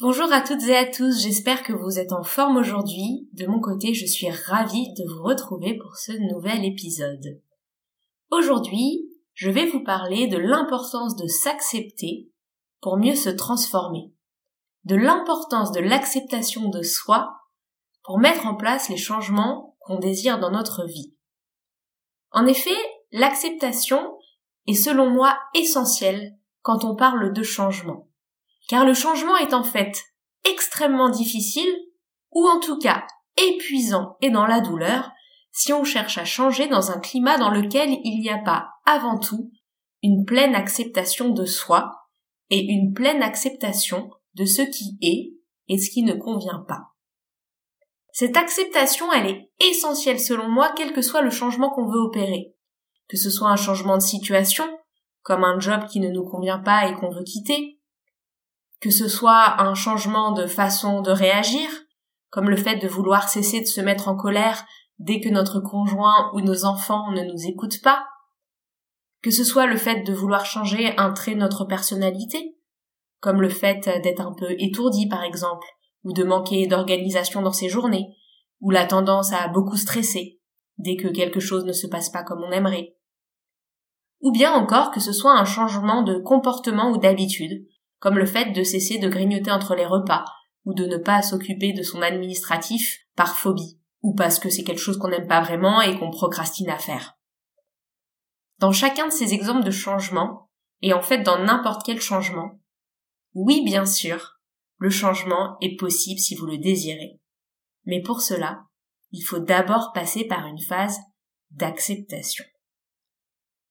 Bonjour à toutes et à tous, j'espère que vous êtes en forme aujourd'hui. De mon côté, je suis ravie de vous retrouver pour ce nouvel épisode. Aujourd'hui, je vais vous parler de l'importance de s'accepter pour mieux se transformer, de l'importance de l'acceptation de soi pour mettre en place les changements qu'on désire dans notre vie. En effet, l'acceptation est selon moi essentielle quand on parle de changement car le changement est en fait extrêmement difficile, ou en tout cas épuisant et dans la douleur, si on cherche à changer dans un climat dans lequel il n'y a pas, avant tout, une pleine acceptation de soi et une pleine acceptation de ce qui est et ce qui ne convient pas. Cette acceptation, elle est essentielle selon moi, quel que soit le changement qu'on veut opérer. Que ce soit un changement de situation, comme un job qui ne nous convient pas et qu'on veut quitter, que ce soit un changement de façon de réagir, comme le fait de vouloir cesser de se mettre en colère dès que notre conjoint ou nos enfants ne nous écoutent pas, que ce soit le fait de vouloir changer un trait de notre personnalité, comme le fait d'être un peu étourdi par exemple, ou de manquer d'organisation dans ses journées, ou la tendance à beaucoup stresser dès que quelque chose ne se passe pas comme on aimerait. Ou bien encore que ce soit un changement de comportement ou d'habitude, comme le fait de cesser de grignoter entre les repas, ou de ne pas s'occuper de son administratif par phobie, ou parce que c'est quelque chose qu'on n'aime pas vraiment et qu'on procrastine à faire. Dans chacun de ces exemples de changement, et en fait dans n'importe quel changement, oui bien sûr, le changement est possible si vous le désirez. Mais pour cela, il faut d'abord passer par une phase d'acceptation.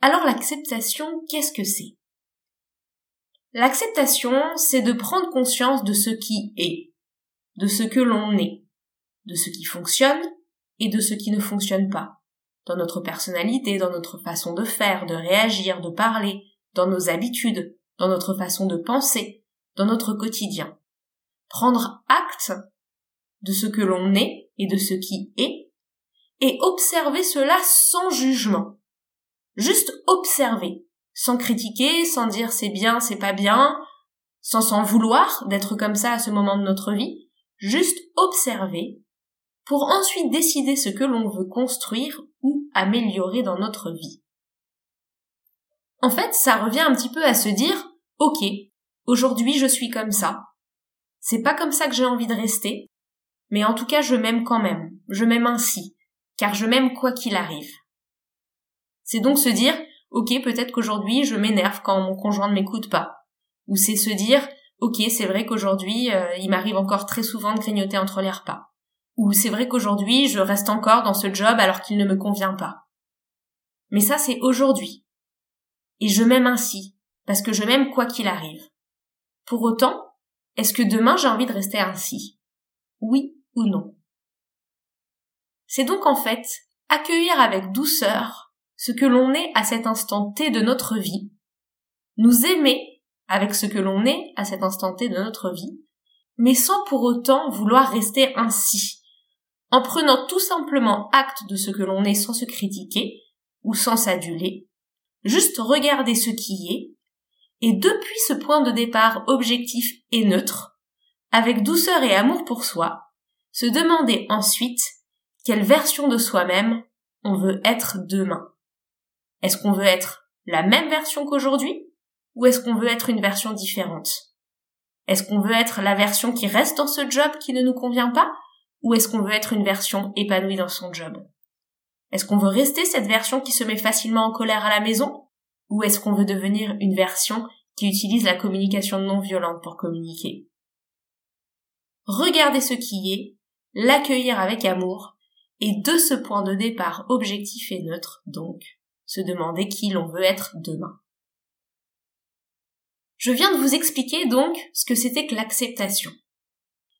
Alors l'acceptation, qu'est-ce que c'est? L'acceptation, c'est de prendre conscience de ce qui est, de ce que l'on est, de ce qui fonctionne et de ce qui ne fonctionne pas, dans notre personnalité, dans notre façon de faire, de réagir, de parler, dans nos habitudes, dans notre façon de penser, dans notre quotidien. Prendre acte de ce que l'on est et de ce qui est, et observer cela sans jugement. Juste observer, sans critiquer, sans dire c'est bien, c'est pas bien, sans s'en vouloir d'être comme ça à ce moment de notre vie, juste observer pour ensuite décider ce que l'on veut construire ou améliorer dans notre vie. En fait, ça revient un petit peu à se dire, ok, aujourd'hui je suis comme ça. C'est pas comme ça que j'ai envie de rester, mais en tout cas je m'aime quand même, je m'aime ainsi, car je m'aime quoi qu'il arrive. C'est donc se dire, ok, peut-être qu'aujourd'hui je m'énerve quand mon conjoint ne m'écoute pas. Ou c'est se dire, ok, c'est vrai qu'aujourd'hui euh, il m'arrive encore très souvent de grignoter entre les repas. Ou c'est vrai qu'aujourd'hui je reste encore dans ce job alors qu'il ne me convient pas. Mais ça c'est aujourd'hui. Et je m'aime ainsi, parce que je m'aime quoi qu'il arrive. Pour autant, est-ce que demain j'ai envie de rester ainsi? Oui ou non? C'est donc en fait accueillir avec douceur ce que l'on est à cet instant T de notre vie, nous aimer avec ce que l'on est à cet instant T de notre vie, mais sans pour autant vouloir rester ainsi, en prenant tout simplement acte de ce que l'on est sans se critiquer ou sans s'aduler, juste regarder ce qui est, et depuis ce point de départ objectif et neutre, avec douceur et amour pour soi, se demander ensuite quelle version de soi-même on veut être demain. Est-ce qu'on veut être la même version qu'aujourd'hui ou est-ce qu'on veut être une version différente? Est-ce qu'on veut être la version qui reste dans ce job qui ne nous convient pas ou est-ce qu'on veut être une version épanouie dans son job? Est-ce qu'on veut rester cette version qui se met facilement en colère à la maison ou est-ce qu'on veut devenir une version qui utilise la communication non violente pour communiquer? Regardez ce qui est, l'accueillir avec amour, et de ce point de départ objectif et neutre, donc, se demander qui l'on veut être demain. Je viens de vous expliquer donc ce que c'était que l'acceptation.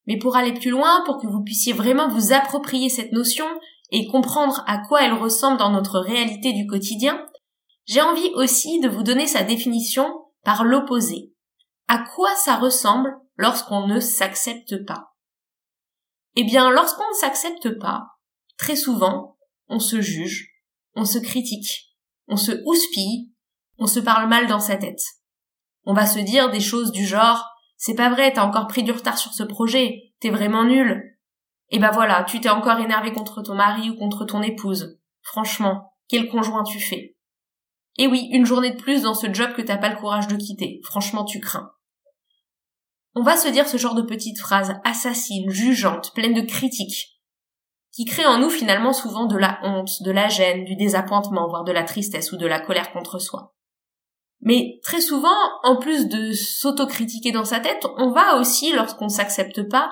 Mais pour aller plus loin, pour que vous puissiez vraiment vous approprier cette notion, et comprendre à quoi elle ressemble dans notre réalité du quotidien, j'ai envie aussi de vous donner sa définition par l'opposé. À quoi ça ressemble lorsqu'on ne s'accepte pas? Eh bien, lorsqu'on ne s'accepte pas, très souvent, on se juge, on se critique, on se houspille, on se parle mal dans sa tête. On va se dire des choses du genre c'est pas vrai, t'as encore pris du retard sur ce projet, t'es vraiment nul. Et ben voilà, tu t'es encore énervé contre ton mari ou contre ton épouse. Franchement, quel conjoint tu fais Et oui, une journée de plus dans ce job que t'as pas le courage de quitter. Franchement, tu crains. On va se dire ce genre de petites phrases assassines, jugeantes, pleines de critiques, qui créent en nous finalement souvent de la honte, de la gêne, du désappointement, voire de la tristesse ou de la colère contre soi. Mais très souvent, en plus de s'autocritiquer dans sa tête, on va aussi, lorsqu'on s'accepte pas,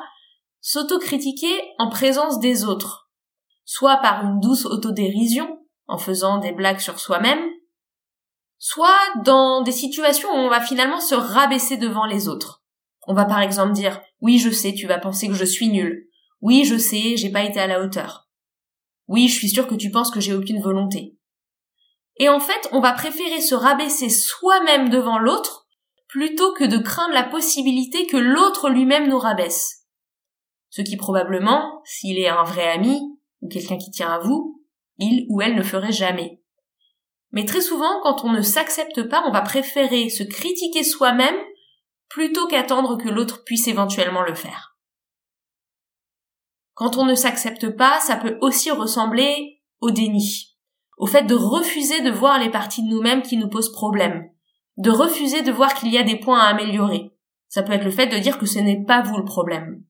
s'autocritiquer en présence des autres. Soit par une douce autodérision, en faisant des blagues sur soi-même, soit dans des situations où on va finalement se rabaisser devant les autres. On va par exemple dire oui je sais tu vas penser que je suis nul. Oui je sais j'ai pas été à la hauteur. Oui je suis sûr que tu penses que j'ai aucune volonté. Et en fait, on va préférer se rabaisser soi-même devant l'autre plutôt que de craindre la possibilité que l'autre lui-même nous rabaisse. Ce qui probablement, s'il est un vrai ami ou quelqu'un qui tient à vous, il ou elle ne ferait jamais. Mais très souvent, quand on ne s'accepte pas, on va préférer se critiquer soi-même plutôt qu'attendre que l'autre puisse éventuellement le faire. Quand on ne s'accepte pas, ça peut aussi ressembler au déni au fait de refuser de voir les parties de nous-mêmes qui nous posent problème, de refuser de voir qu'il y a des points à améliorer. Ça peut être le fait de dire que ce n'est pas vous le problème.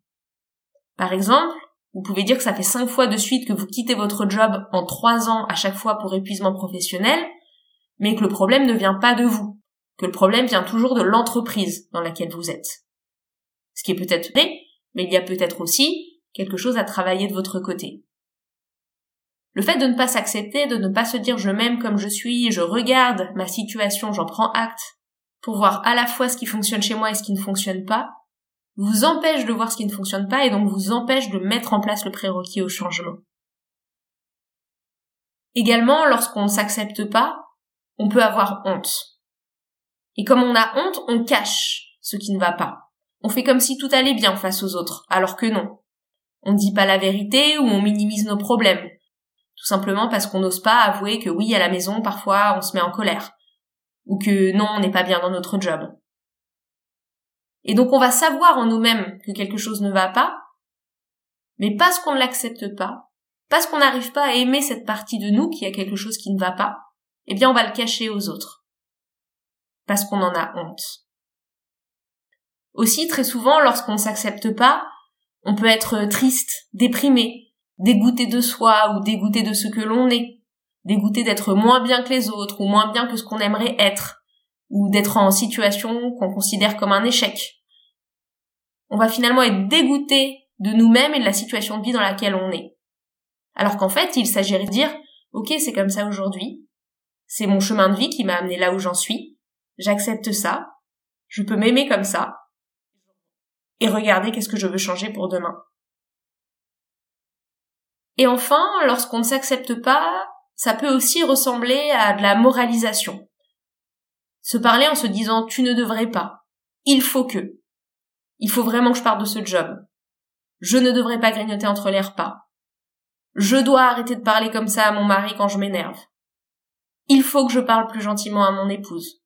Par exemple, vous pouvez dire que ça fait cinq fois de suite que vous quittez votre job en trois ans à chaque fois pour épuisement professionnel, mais que le problème ne vient pas de vous, que le problème vient toujours de l'entreprise dans laquelle vous êtes. Ce qui est peut-être vrai, mais il y a peut-être aussi quelque chose à travailler de votre côté. Le fait de ne pas s'accepter, de ne pas se dire je m'aime comme je suis, je regarde ma situation, j'en prends acte, pour voir à la fois ce qui fonctionne chez moi et ce qui ne fonctionne pas, vous empêche de voir ce qui ne fonctionne pas et donc vous empêche de mettre en place le prérequis au changement. Également, lorsqu'on ne s'accepte pas, on peut avoir honte. Et comme on a honte, on cache ce qui ne va pas. On fait comme si tout allait bien face aux autres, alors que non. On ne dit pas la vérité ou on minimise nos problèmes. Tout simplement parce qu'on n'ose pas avouer que oui, à la maison, parfois, on se met en colère. Ou que non, on n'est pas bien dans notre job. Et donc on va savoir en nous-mêmes que quelque chose ne va pas, mais parce qu'on ne l'accepte pas, parce qu'on n'arrive pas à aimer cette partie de nous qui a quelque chose qui ne va pas, eh bien on va le cacher aux autres. Parce qu'on en a honte. Aussi, très souvent, lorsqu'on ne s'accepte pas, on peut être triste, déprimé, dégoûté de soi ou dégoûté de ce que l'on est, dégoûté d'être moins bien que les autres ou moins bien que ce qu'on aimerait être, ou d'être en situation qu'on considère comme un échec. On va finalement être dégoûté de nous-mêmes et de la situation de vie dans laquelle on est. Alors qu'en fait, il s'agirait de dire, ok, c'est comme ça aujourd'hui, c'est mon chemin de vie qui m'a amené là où j'en suis, j'accepte ça, je peux m'aimer comme ça, et regarder qu'est-ce que je veux changer pour demain. Et enfin, lorsqu'on ne s'accepte pas, ça peut aussi ressembler à de la moralisation. Se parler en se disant tu ne devrais pas. Il faut que. Il faut vraiment que je parte de ce job. Je ne devrais pas grignoter entre les repas. Je dois arrêter de parler comme ça à mon mari quand je m'énerve. Il faut que je parle plus gentiment à mon épouse.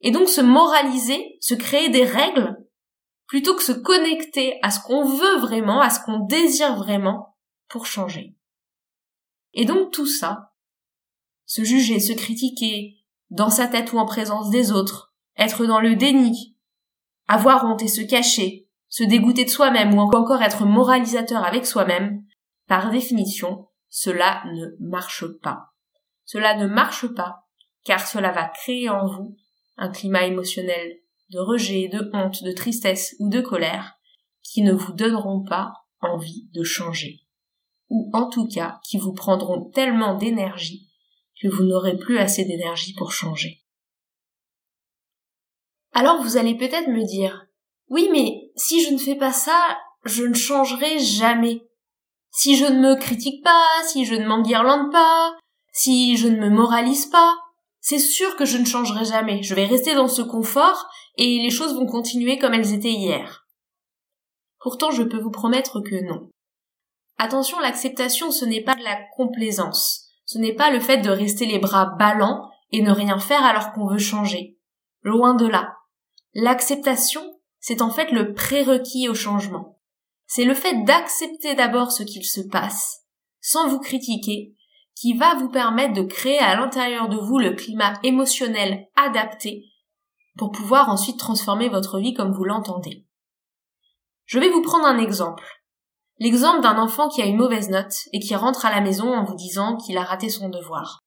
Et donc se moraliser, se créer des règles, plutôt que se connecter à ce qu'on veut vraiment, à ce qu'on désire vraiment, pour changer. Et donc tout ça, se juger, se critiquer, dans sa tête ou en présence des autres, être dans le déni, avoir honte et se cacher, se dégoûter de soi-même ou encore être moralisateur avec soi-même, par définition, cela ne marche pas. Cela ne marche pas car cela va créer en vous un climat émotionnel de rejet, de honte, de tristesse ou de colère qui ne vous donneront pas envie de changer ou en tout cas qui vous prendront tellement d'énergie que vous n'aurez plus assez d'énergie pour changer. Alors vous allez peut-être me dire, oui mais si je ne fais pas ça, je ne changerai jamais. Si je ne me critique pas, si je ne m'enguirlande pas, si je ne me moralise pas, c'est sûr que je ne changerai jamais. Je vais rester dans ce confort et les choses vont continuer comme elles étaient hier. Pourtant, je peux vous promettre que non. Attention, l'acceptation, ce n'est pas de la complaisance. Ce n'est pas le fait de rester les bras ballants et ne rien faire alors qu'on veut changer. Loin de là. L'acceptation, c'est en fait le prérequis au changement. C'est le fait d'accepter d'abord ce qu'il se passe, sans vous critiquer, qui va vous permettre de créer à l'intérieur de vous le climat émotionnel adapté pour pouvoir ensuite transformer votre vie comme vous l'entendez. Je vais vous prendre un exemple. L'exemple d'un enfant qui a une mauvaise note et qui rentre à la maison en vous disant qu'il a raté son devoir.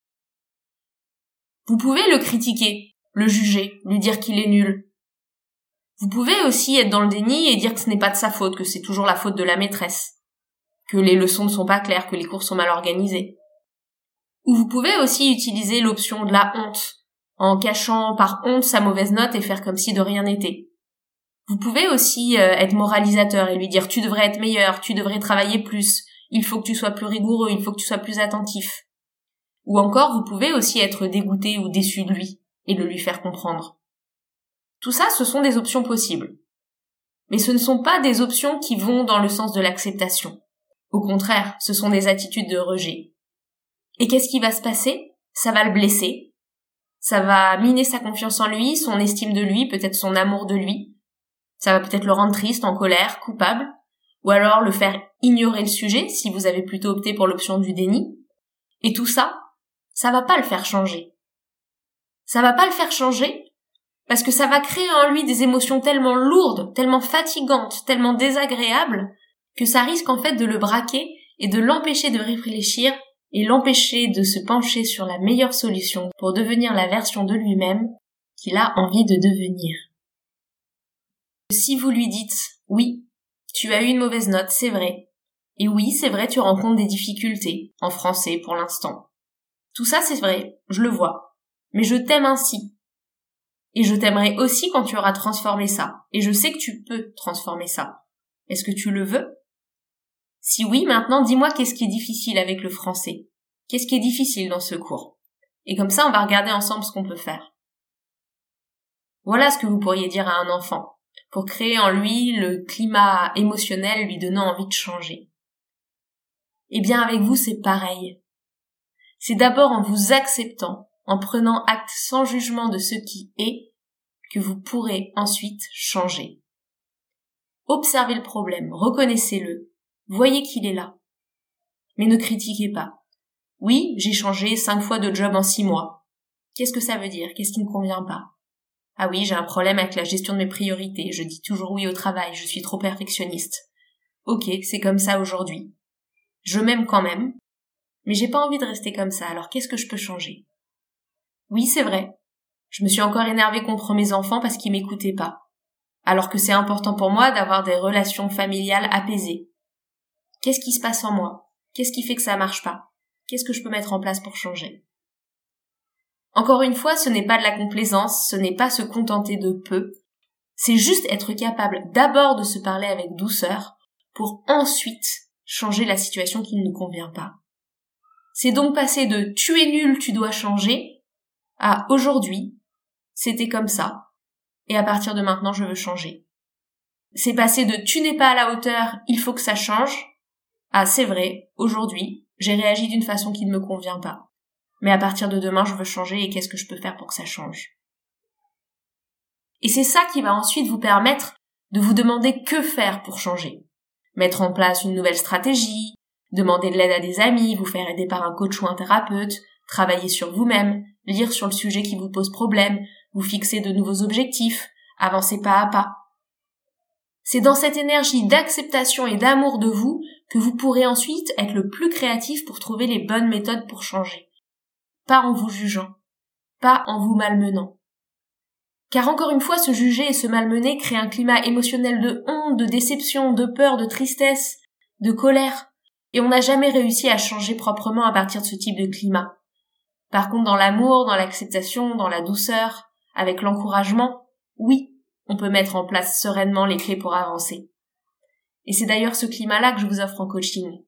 Vous pouvez le critiquer, le juger, lui dire qu'il est nul. Vous pouvez aussi être dans le déni et dire que ce n'est pas de sa faute, que c'est toujours la faute de la maîtresse, que les leçons ne sont pas claires, que les cours sont mal organisés. Ou vous pouvez aussi utiliser l'option de la honte, en cachant par honte sa mauvaise note et faire comme si de rien n'était. Vous pouvez aussi euh, être moralisateur et lui dire tu devrais être meilleur, tu devrais travailler plus, il faut que tu sois plus rigoureux, il faut que tu sois plus attentif. Ou encore vous pouvez aussi être dégoûté ou déçu de lui et le lui faire comprendre. Tout ça, ce sont des options possibles. Mais ce ne sont pas des options qui vont dans le sens de l'acceptation. Au contraire, ce sont des attitudes de rejet. Et qu'est-ce qui va se passer? Ça va le blesser. Ça va miner sa confiance en lui, son estime de lui, peut-être son amour de lui. Ça va peut-être le rendre triste, en colère, coupable. Ou alors le faire ignorer le sujet si vous avez plutôt opté pour l'option du déni. Et tout ça, ça va pas le faire changer. Ça va pas le faire changer parce que ça va créer en lui des émotions tellement lourdes, tellement fatigantes, tellement désagréables que ça risque en fait de le braquer et de l'empêcher de réfléchir et l'empêcher de se pencher sur la meilleure solution pour devenir la version de lui-même qu'il a envie de devenir. Si vous lui dites oui, tu as eu une mauvaise note, c'est vrai. Et oui, c'est vrai, tu rencontres des difficultés, en français pour l'instant. Tout ça, c'est vrai, je le vois. Mais je t'aime ainsi. Et je t'aimerai aussi quand tu auras transformé ça. Et je sais que tu peux transformer ça. Est-ce que tu le veux? Si oui, maintenant dis-moi qu'est-ce qui est difficile avec le français. Qu'est-ce qui est difficile dans ce cours? Et comme ça, on va regarder ensemble ce qu'on peut faire. Voilà ce que vous pourriez dire à un enfant, pour créer en lui le climat émotionnel lui donnant envie de changer. Eh bien, avec vous, c'est pareil. C'est d'abord en vous acceptant, en prenant acte sans jugement de ce qui est, que vous pourrez ensuite changer. Observez le problème, reconnaissez-le, Voyez qu'il est là. Mais ne critiquez pas. Oui, j'ai changé cinq fois de job en six mois. Qu'est-ce que ça veut dire? Qu'est-ce qui ne convient pas? Ah oui, j'ai un problème avec la gestion de mes priorités. Je dis toujours oui au travail. Je suis trop perfectionniste. Ok, c'est comme ça aujourd'hui. Je m'aime quand même. Mais j'ai pas envie de rester comme ça. Alors qu'est-ce que je peux changer? Oui, c'est vrai. Je me suis encore énervée contre mes enfants parce qu'ils m'écoutaient pas. Alors que c'est important pour moi d'avoir des relations familiales apaisées. Qu'est-ce qui se passe en moi? Qu'est-ce qui fait que ça marche pas? Qu'est-ce que je peux mettre en place pour changer? Encore une fois, ce n'est pas de la complaisance, ce n'est pas se contenter de peu, c'est juste être capable d'abord de se parler avec douceur pour ensuite changer la situation qui ne nous convient pas. C'est donc passer de tu es nul, tu dois changer à aujourd'hui, c'était comme ça, et à partir de maintenant je veux changer. C'est passer de tu n'es pas à la hauteur, il faut que ça change, ah, c'est vrai, aujourd'hui, j'ai réagi d'une façon qui ne me convient pas. Mais à partir de demain, je veux changer et qu'est-ce que je peux faire pour que ça change? Et c'est ça qui va ensuite vous permettre de vous demander que faire pour changer. Mettre en place une nouvelle stratégie, demander de l'aide à des amis, vous faire aider par un coach ou un thérapeute, travailler sur vous-même, lire sur le sujet qui vous pose problème, vous fixer de nouveaux objectifs, avancer pas à pas. C'est dans cette énergie d'acceptation et d'amour de vous que vous pourrez ensuite être le plus créatif pour trouver les bonnes méthodes pour changer. Pas en vous jugeant, pas en vous malmenant. Car encore une fois, se juger et se malmener crée un climat émotionnel de honte, de déception, de peur, de tristesse, de colère, et on n'a jamais réussi à changer proprement à partir de ce type de climat. Par contre, dans l'amour, dans l'acceptation, dans la douceur, avec l'encouragement, oui, on peut mettre en place sereinement les clés pour avancer. Et c'est d'ailleurs ce climat-là que je vous offre en coaching.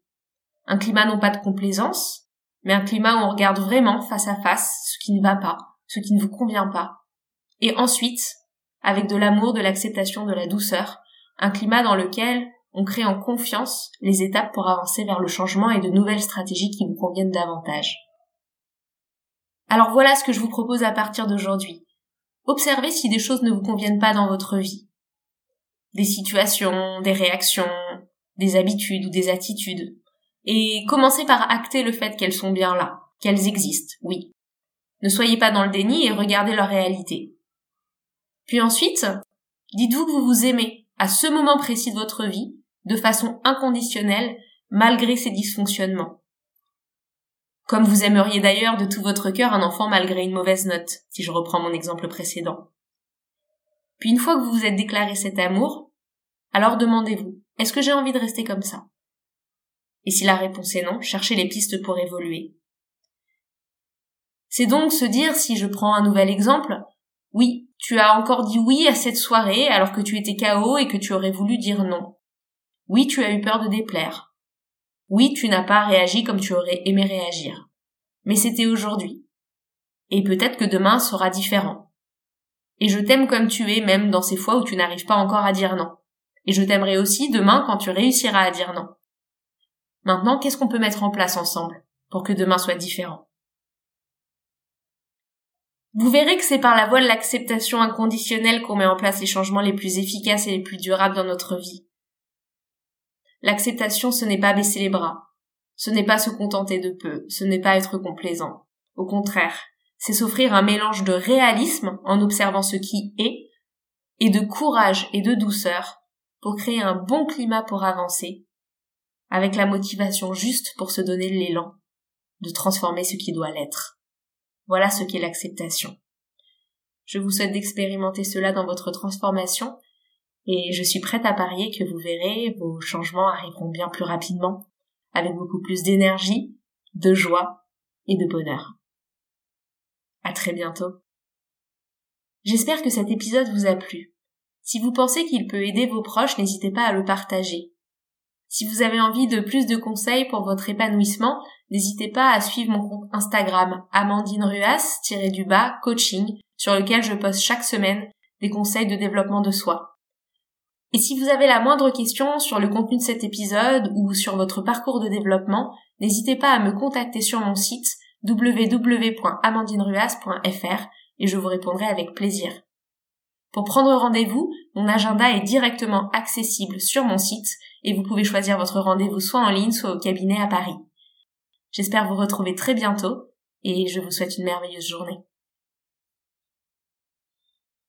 Un climat non pas de complaisance, mais un climat où on regarde vraiment face à face ce qui ne va pas, ce qui ne vous convient pas. Et ensuite, avec de l'amour, de l'acceptation, de la douceur, un climat dans lequel on crée en confiance les étapes pour avancer vers le changement et de nouvelles stratégies qui vous conviennent davantage. Alors voilà ce que je vous propose à partir d'aujourd'hui. Observez si des choses ne vous conviennent pas dans votre vie. Des situations, des réactions, des habitudes ou des attitudes. Et commencez par acter le fait qu'elles sont bien là, qu'elles existent, oui. Ne soyez pas dans le déni et regardez leur réalité. Puis ensuite, dites-vous que vous vous aimez à ce moment précis de votre vie, de façon inconditionnelle, malgré ces dysfonctionnements. Comme vous aimeriez d'ailleurs de tout votre cœur un enfant malgré une mauvaise note, si je reprends mon exemple précédent. Puis une fois que vous vous êtes déclaré cet amour, alors demandez-vous, est-ce que j'ai envie de rester comme ça? Et si la réponse est non, cherchez les pistes pour évoluer. C'est donc se dire, si je prends un nouvel exemple, oui, tu as encore dit oui à cette soirée alors que tu étais KO et que tu aurais voulu dire non. Oui, tu as eu peur de déplaire. Oui, tu n'as pas réagi comme tu aurais aimé réagir. Mais c'était aujourd'hui. Et peut-être que demain sera différent. Et je t'aime comme tu es même dans ces fois où tu n'arrives pas encore à dire non. Et je t'aimerai aussi demain quand tu réussiras à dire non. Maintenant, qu'est-ce qu'on peut mettre en place ensemble pour que demain soit différent? Vous verrez que c'est par la voie de l'acceptation inconditionnelle qu'on met en place les changements les plus efficaces et les plus durables dans notre vie. L'acceptation, ce n'est pas baisser les bras. Ce n'est pas se contenter de peu. Ce n'est pas être complaisant. Au contraire, c'est s'offrir un mélange de réalisme en observant ce qui est et de courage et de douceur pour créer un bon climat pour avancer, avec la motivation juste pour se donner l'élan de transformer ce qui doit l'être. Voilà ce qu'est l'acceptation. Je vous souhaite d'expérimenter cela dans votre transformation et je suis prête à parier que vous verrez, vos changements arriveront bien plus rapidement, avec beaucoup plus d'énergie, de joie et de bonheur. À très bientôt. J'espère que cet épisode vous a plu. Si vous pensez qu'il peut aider vos proches, n'hésitez pas à le partager. Si vous avez envie de plus de conseils pour votre épanouissement, n'hésitez pas à suivre mon compte Instagram Amandine Ruas-du-bas coaching sur lequel je poste chaque semaine des conseils de développement de soi. Et si vous avez la moindre question sur le contenu de cet épisode ou sur votre parcours de développement, n'hésitez pas à me contacter sur mon site www.amandineruas.fr et je vous répondrai avec plaisir. Pour prendre rendez-vous, mon agenda est directement accessible sur mon site et vous pouvez choisir votre rendez-vous soit en ligne, soit au cabinet à Paris. J'espère vous retrouver très bientôt et je vous souhaite une merveilleuse journée.